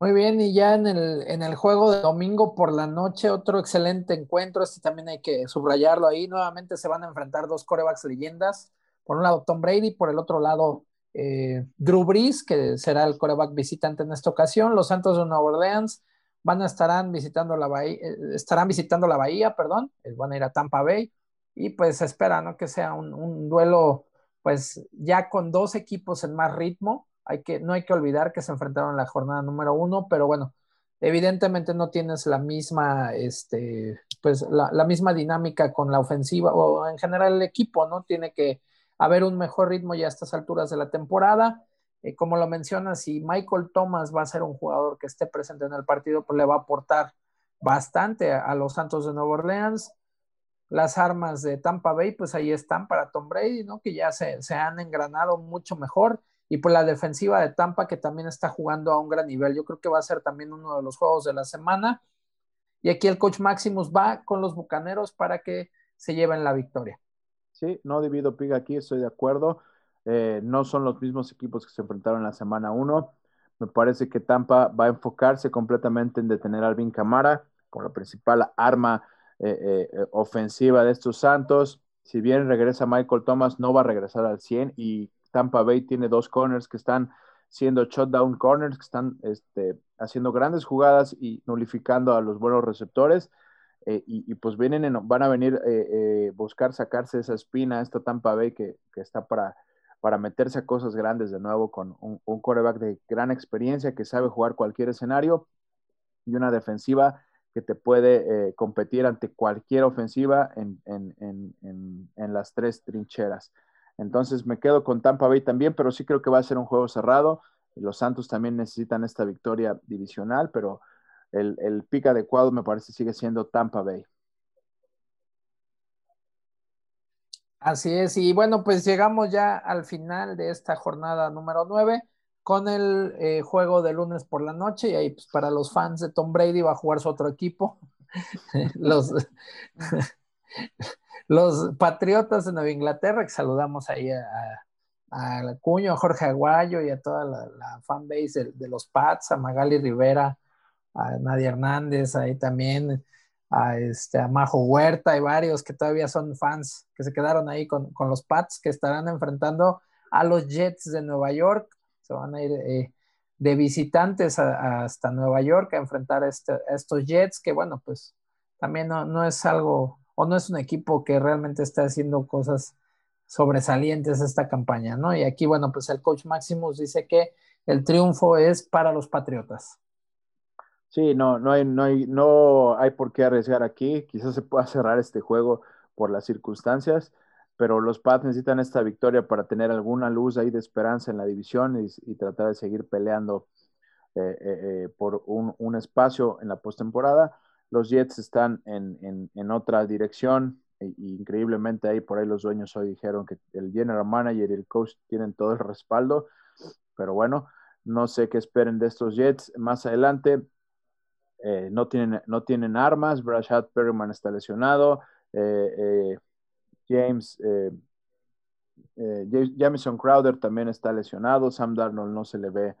Muy bien, y ya en el, en el juego de domingo por la noche, otro excelente encuentro, este también hay que subrayarlo ahí, nuevamente se van a enfrentar dos corebacks leyendas, por un lado Tom Brady, por el otro lado eh, Drew Brees, que será el coreback visitante en esta ocasión, los Santos de Nueva Orleans van a estarán visitando la bahía, eh, estarán visitando la bahía, perdón, eh, van a ir a Tampa Bay, y pues espera. Que sea un, un duelo, pues ya con dos equipos en más ritmo, hay que, no hay que olvidar que se enfrentaron en la jornada número uno, pero bueno, evidentemente no tienes la misma, este, pues la, misma dinámica con la ofensiva o en general el equipo, ¿no? Tiene que haber un mejor ritmo ya a estas alturas de la temporada. Eh, como lo mencionas, si Michael Thomas va a ser un jugador que esté presente en el partido, pues le va a aportar bastante a, los Santos de Nueva Orleans. Las armas de Tampa Bay, pues ahí están para Tom Brady, ¿no? Que ya se, se han engranado mucho mejor y pues la defensiva de Tampa que también está jugando a un gran nivel. Yo creo que va a ser también uno de los juegos de la semana. Y aquí el coach Maximus va con los Bucaneros para que se lleven la victoria. Sí, no divido piga aquí, estoy de acuerdo. Eh, no son los mismos equipos que se enfrentaron en la semana 1. Me parece que Tampa va a enfocarse completamente en detener a Alvin Camara como la principal arma eh, eh, ofensiva de estos Santos. Si bien regresa Michael Thomas, no va a regresar al 100 y Tampa Bay tiene dos corners que están siendo shutdown corners, que están este, haciendo grandes jugadas y nulificando a los buenos receptores. Eh, y, pues vienen van a venir eh, eh, buscar sacarse esa espina, esta Tampa Bay que, está para, para meterse a cosas grandes de nuevo con un, un quarterback de gran experiencia que sabe jugar cualquier escenario y una defensiva que te puede competir ante cualquier ofensiva en, en las tres trincheras. Entonces me quedo con Tampa Bay también, pero sí creo que va a ser un juego cerrado. Los Santos también necesitan esta victoria divisional, pero el, el pick adecuado me parece sigue siendo Tampa Bay. Así es, y bueno, pues llegamos ya al final de esta jornada número 9 con el eh, juego de lunes por la noche y ahí pues para los fans de Tom Brady va a jugar su otro equipo. *laughs* los, *laughs* los Patriotas de Nueva Inglaterra, que saludamos ahí a, a, Cuño, a Jorge Aguayo y a toda la, fanbase de, los Pats, a Magali Rivera, a Nadia Hernández, ahí también, a, este, a Majo Huerta y varios que todavía son fans que se quedaron ahí con, los Pats, que estarán enfrentando a los Jets de Nueva York. Se van a ir eh, de visitantes hasta Nueva York a enfrentar este, a estos Jets, que bueno, pues también no, no es algo o no es un equipo que realmente está haciendo cosas sobresalientes esta campaña, ¿no? Y aquí, bueno, pues el coach Maximus dice que el triunfo es para los Patriotas. Sí, no, no hay, no hay, no hay por qué arriesgar aquí. Quizás se pueda *laughs* cerrar este juego por las circunstancias, pero los Pats necesitan esta victoria para tener alguna luz ahí de esperanza en la división y, tratar de seguir peleando eh, eh, eh, por un, espacio en la postemporada. Los Jets están en, otra dirección. E, increíblemente ahí por ahí los dueños hoy dijeron que el general manager y el coach tienen todo el respaldo. Pero bueno, no sé qué esperen de estos Jets. Más adelante eh, no, tienen, no tienen armas. Brashad Perryman está lesionado. Eh, eh, James, Jamison Crowder también está lesionado. Sam Darnold no se le ve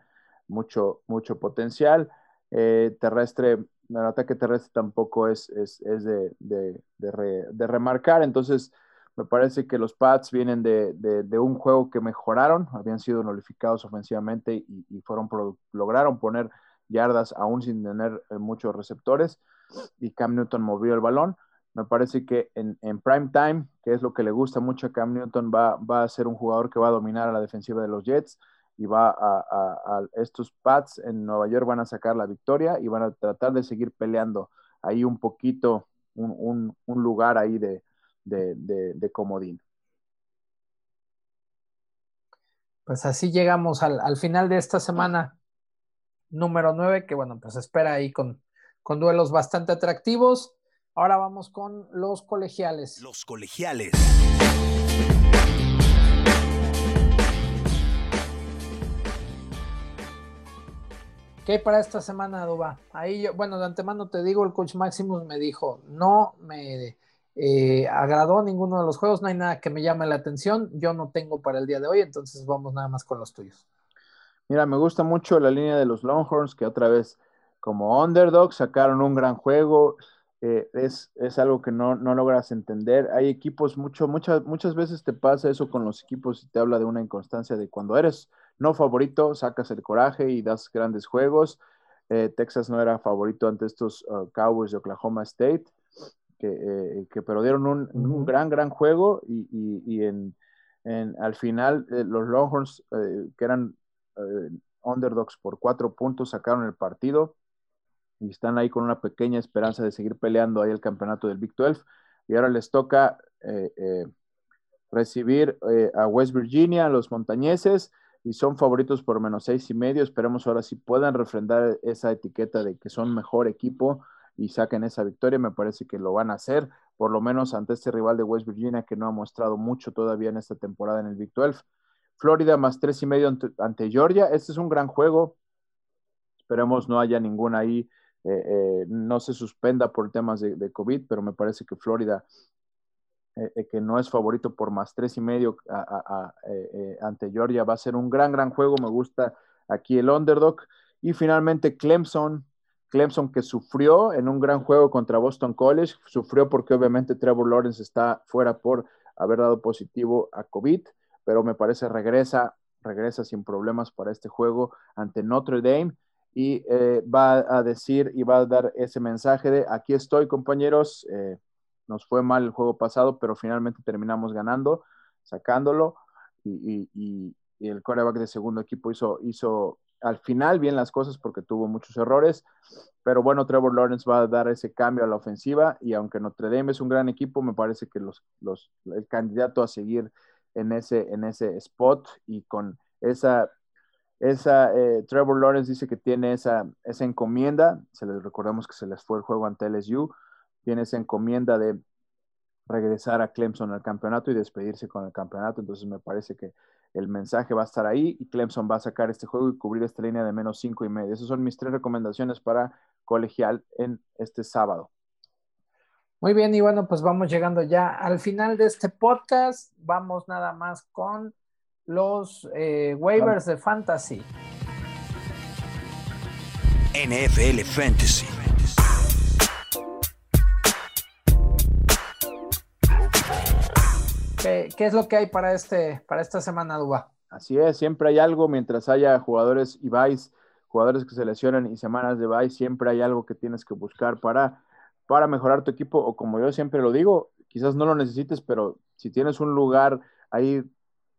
mucho, mucho potencial. terrestre el ataque terrestre tampoco es, es, es de, de, de, remarcar. Entonces, me parece que los Pats vienen de, un juego que mejoraron, habían sido nulificados ofensivamente y, fueron lograron poner yardas aún sin tener eh, muchos receptores y Cam Newton movió el balón. Me parece que en, en, prime time, que es lo que le gusta mucho a Cam Newton, va, va a ser un jugador que va a dominar a la defensiva de los Jets y va a, estos Pats en Nueva York van a sacar la victoria y van a tratar de seguir peleando ahí un poquito, un, lugar ahí de, de, comodín. Pues así llegamos al, final de esta semana número 9, que bueno, pues espera ahí con, con duelos bastante atractivos. Ahora vamos con los colegiales. Los colegiales. ¿Qué para esta semana, Duba? Ahí yo, bueno, de antemano te digo, el coach Maximus me dijo, no me eh, agradó ninguno de los juegos, no hay nada que me llame la atención, yo no tengo para el día de hoy, entonces vamos nada más con los tuyos. Mira, me gusta mucho la línea de los Longhorns, que otra vez como underdog sacaron un gran juego, eh, es, es, algo que no, no, logras entender. Hay equipos, mucho, muchas, muchas veces te pasa eso con los equipos y te habla de una inconstancia de cuando eres no favorito, sacas el coraje y das grandes juegos. Eh, Texas no era favorito ante estos uh, Cowboys de Oklahoma State, que, eh, que pero dieron un, gran, gran juego y, en, al final eh, los Longhorns, que eran underdogs por cuatro puntos, sacaron el partido. y están ahí con una pequeña esperanza de seguir peleando ahí el campeonato del Big 12. Y ahora les toca eh, eh, recibir eh, a West Virginia, los montañeses, y son favoritos por menos seis y medio. Esperemos ahora si puedan refrendar esa etiqueta de que son mejor equipo y saquen esa victoria. Me parece que lo van a hacer, por lo menos ante este rival de West Virginia que no ha mostrado mucho todavía en esta temporada en el Big 12. Florida más tres y medio ante, Georgia. Este es un gran juego. Esperemos no haya ninguna ahí, eh, eh, no se suspenda por temas de, COVID, pero me parece que Florida, eh, que no es favorito por más tres y medio ante Georgia, va a ser un gran, gran juego. Me gusta aquí el underdog. Y finalmente Clemson, Clemson que sufrió en un gran juego contra Boston College, sufrió porque obviamente Trevor Lawrence está fuera por haber dado positivo a COVID pero me parece regresa, regresa sin problemas para este juego ante Notre Dame y eh, va a decir y va a dar ese mensaje de aquí estoy compañeros, eh, nos fue mal el juego pasado, pero finalmente terminamos ganando, sacándolo y, el coreback de segundo equipo hizo, hizo al final bien las cosas porque tuvo muchos errores, pero bueno, Trevor Lawrence va a dar ese cambio a la ofensiva y aunque Notre Dame es un gran equipo, me parece que los, los, el candidato a seguir en ese, en ese spot y con esa, esa eh, Trevor Lawrence dice que tiene esa, esa encomienda, se les recordamos que se les fue el juego ante LSU, tiene esa encomienda de regresar a Clemson al campeonato y despedirse con el campeonato, entonces me parece que el mensaje va a estar ahí y Clemson va a sacar este juego y cubrir esta línea de menos cinco y medio. Esas son mis tres recomendaciones para colegial en este sábado. Muy bien, y bueno, pues vamos llegando ya al final de este podcast. Vamos nada más con los eh, waivers de fantasy. NFL Fantasy. ¿Qué, es lo que hay para, este, para esta semana, Duba? Así es, siempre hay algo mientras haya jugadores y vais, jugadores que se lesionan y semanas de vais, siempre hay algo que tienes que buscar para para mejorar tu equipo, o como yo siempre lo digo, quizás no lo necesites, pero si tienes un lugar ahí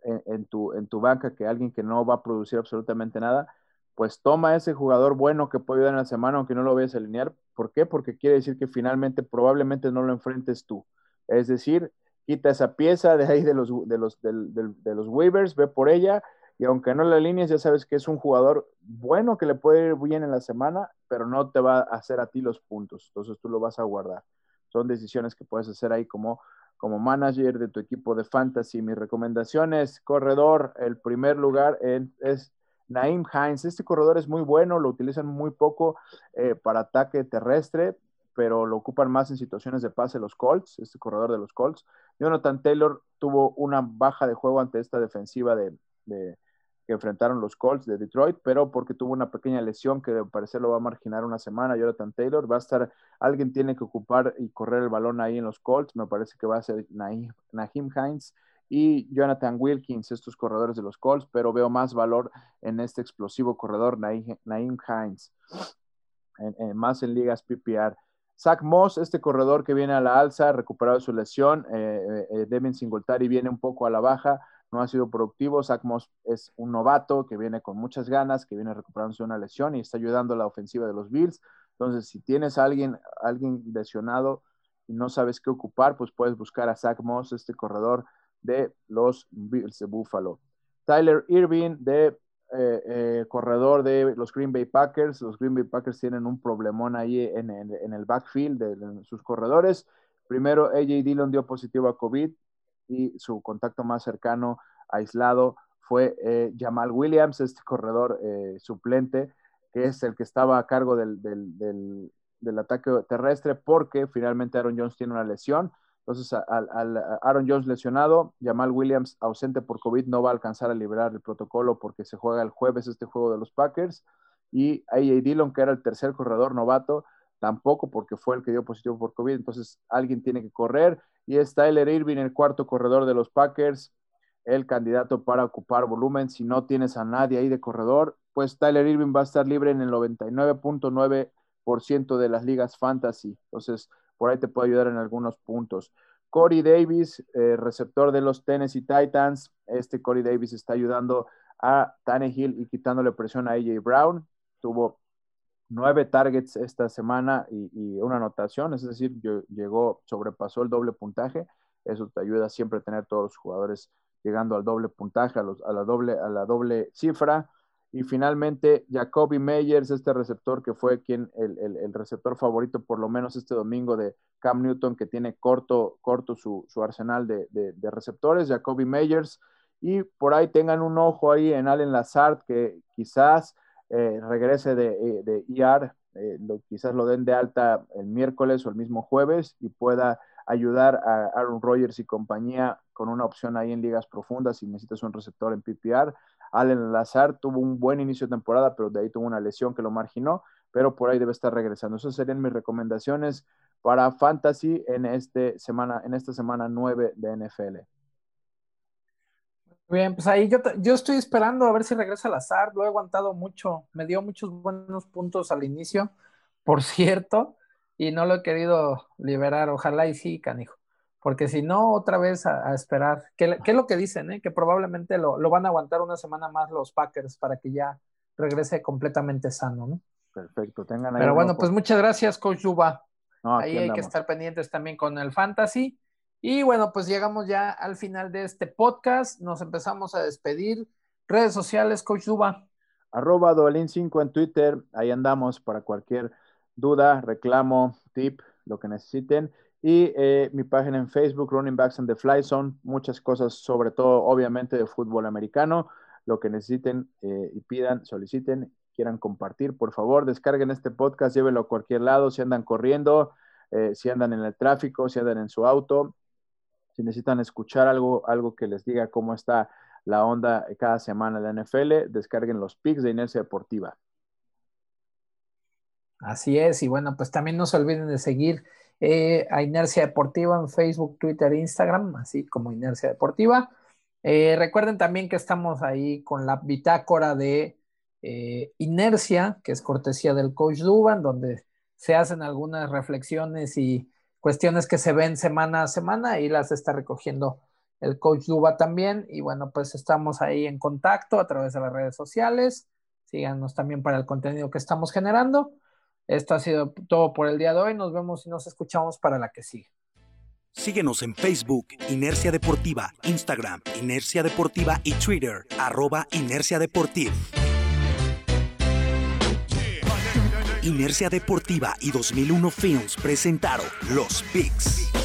en, tu, en tu banca que alguien que no va a producir absolutamente nada, pues toma ese jugador bueno que puede ayudar en la semana, aunque no lo vayas a alinear. ¿Por qué? Porque quiere decir que finalmente probablemente no lo enfrentes tú. Es decir, quita esa pieza de ahí de los, de los, de los waivers, ve por ella y aunque no la líneas, ya sabes que es un jugador bueno que le puede ir bien en la semana, pero no te va a hacer a ti los puntos. Entonces tú lo vas a guardar. Son decisiones que puedes hacer ahí como, como manager de tu equipo de fantasy. Mi recomendación es corredor. El primer lugar es Naim Hines. Este corredor es muy bueno, lo utilizan muy poco eh, para ataque terrestre, pero lo ocupan más en situaciones de pase los Colts, este corredor de los Colts. Jonathan Taylor tuvo una baja de juego ante esta defensiva de, que enfrentaron los Colts de Detroit, pero porque tuvo una pequeña lesión que de parecer lo va a marginar una semana, Jonathan Taylor, va a estar, alguien tiene que ocupar y correr el balón ahí en los Colts, me parece que va a ser Nahim, Hines y Jonathan Wilkins, estos corredores de los Colts, pero veo más valor en este explosivo corredor Naim, Hines, más en ligas PPR. Zach Moss, este corredor que viene a la alza, recuperado de su lesión, eh, eh, eh Devin Singletary viene un poco a la baja, no ha sido productivo. Zach Moss es un novato que viene con muchas ganas, que viene recuperándose de una lesión y está ayudando a la ofensiva de los Bills. Entonces, si tienes a alguien, alguien lesionado y no sabes qué ocupar, pues puedes buscar a Zach Moss, este corredor de los Bills de Buffalo. Tyler Irving, de eh, eh, corredor de los Green Bay Packers. Los Green Bay Packers tienen un problemón ahí en, el backfield de, sus corredores. Primero, AJ Dillon dio positivo a COVID, y su contacto más cercano, aislado, fue eh, Jamal Williams, este corredor eh, suplente, que es el que estaba a cargo del, ataque terrestre, porque finalmente Aaron Jones tiene una lesión. Entonces, al, Aaron Jones lesionado, Jamal Williams ausente por COVID no va a alcanzar a liberar el protocolo porque se juega el jueves este juego de los Packers. Y AJ Dillon, que era el tercer corredor novato, tampoco porque fue el que dio positivo por COVID. Entonces, alguien tiene que correr y es Tyler Irving, el cuarto corredor de los Packers, el candidato para ocupar volumen. Si no tienes a nadie ahí de corredor, pues Tyler Irving va a estar libre en el 99.9% de las ligas fantasy. Entonces, por ahí te puede ayudar en algunos puntos. Corey Davis, eh, receptor de los Tennessee Titans. Este Corey Davis está ayudando a Tannehill y quitándole presión a AJ Brown. Tuvo nueve targets esta semana y, una anotación, es decir, llegó, sobrepasó el doble puntaje. Eso te ayuda siempre a tener todos los jugadores llegando al doble puntaje, a, la, doble, a la doble cifra. Y finalmente, Jacoby Meyers, este receptor que fue quien el, receptor favorito, por lo menos este domingo, de Cam Newton, que tiene corto, corto su, arsenal de, receptores. Jacoby Meyers. Y por ahí tengan un ojo ahí en Allen Lazard, que quizás eh, regrese de, eh, de ER, eh, quizás lo den de alta el miércoles o el mismo jueves y pueda ayudar a Aaron Rodgers y compañía con una opción ahí en ligas profundas si necesitas un receptor en PPR. Allen Lazar tuvo un buen inicio de temporada, pero de ahí tuvo una lesión que lo marginó, pero por ahí debe estar regresando. Esas serían mis recomendaciones para Fantasy en, este semana, en esta semana 9 de NFL. Bien, pues ahí yo, yo estoy esperando a ver si regresa Lazar, lo he aguantado mucho, me dio muchos buenos puntos al inicio, por *laughs* cierto, y no lo he querido liberar, ojalá y sí, canijo, porque si no, otra vez a, esperar, ¿Qué, es lo que dicen? Eh? Que probablemente lo, van a aguantar una semana más los Packers para que ya regrese completamente sano, ¿no? Perfecto, tengan ahí. Pero bueno, pues muchas gracias, Coach Yuba. ahí hay que estar pendientes también con el Fantasy. Y bueno, pues llegamos ya al final de este podcast. Nos empezamos a despedir. Redes sociales, Coach Duba. Arroba 5 en Twitter. Ahí andamos para cualquier duda, reclamo, tip, lo que necesiten. Y eh, mi página en Facebook, Running Backs and the Fly Zone. Muchas cosas, sobre todo, obviamente, de fútbol americano. Lo que necesiten eh, y pidan, soliciten, quieran compartir, por favor, descarguen este podcast, llévenlo a cualquier lado, si andan corriendo, eh, si andan en el tráfico, si andan en su auto, si necesitan escuchar algo, algo que les diga cómo está la onda cada semana en la NFL, descarguen los pics de Inercia Deportiva. Así es, y bueno, pues también no se olviden de seguir eh, a Inercia Deportiva en Facebook, Twitter e Instagram, así como Inercia Deportiva. Eh, recuerden también que estamos ahí con la bitácora de eh, Inercia, que es cortesía del coach Duban, donde se hacen algunas reflexiones y cuestiones que se ven semana a semana y las está recogiendo el coach Duba también. Y bueno, pues estamos ahí en contacto a través de las redes sociales. Síganos también para el contenido que estamos generando. Esto ha sido todo por el día de hoy. Nos vemos y nos escuchamos para la que sigue. Síguenos en Facebook, Inercia Deportiva, Instagram, Inercia Deportiva y Twitter, arroba Inercia Deportiva. Inercia Deportiva y 2001 Films presentaron Los Pigs.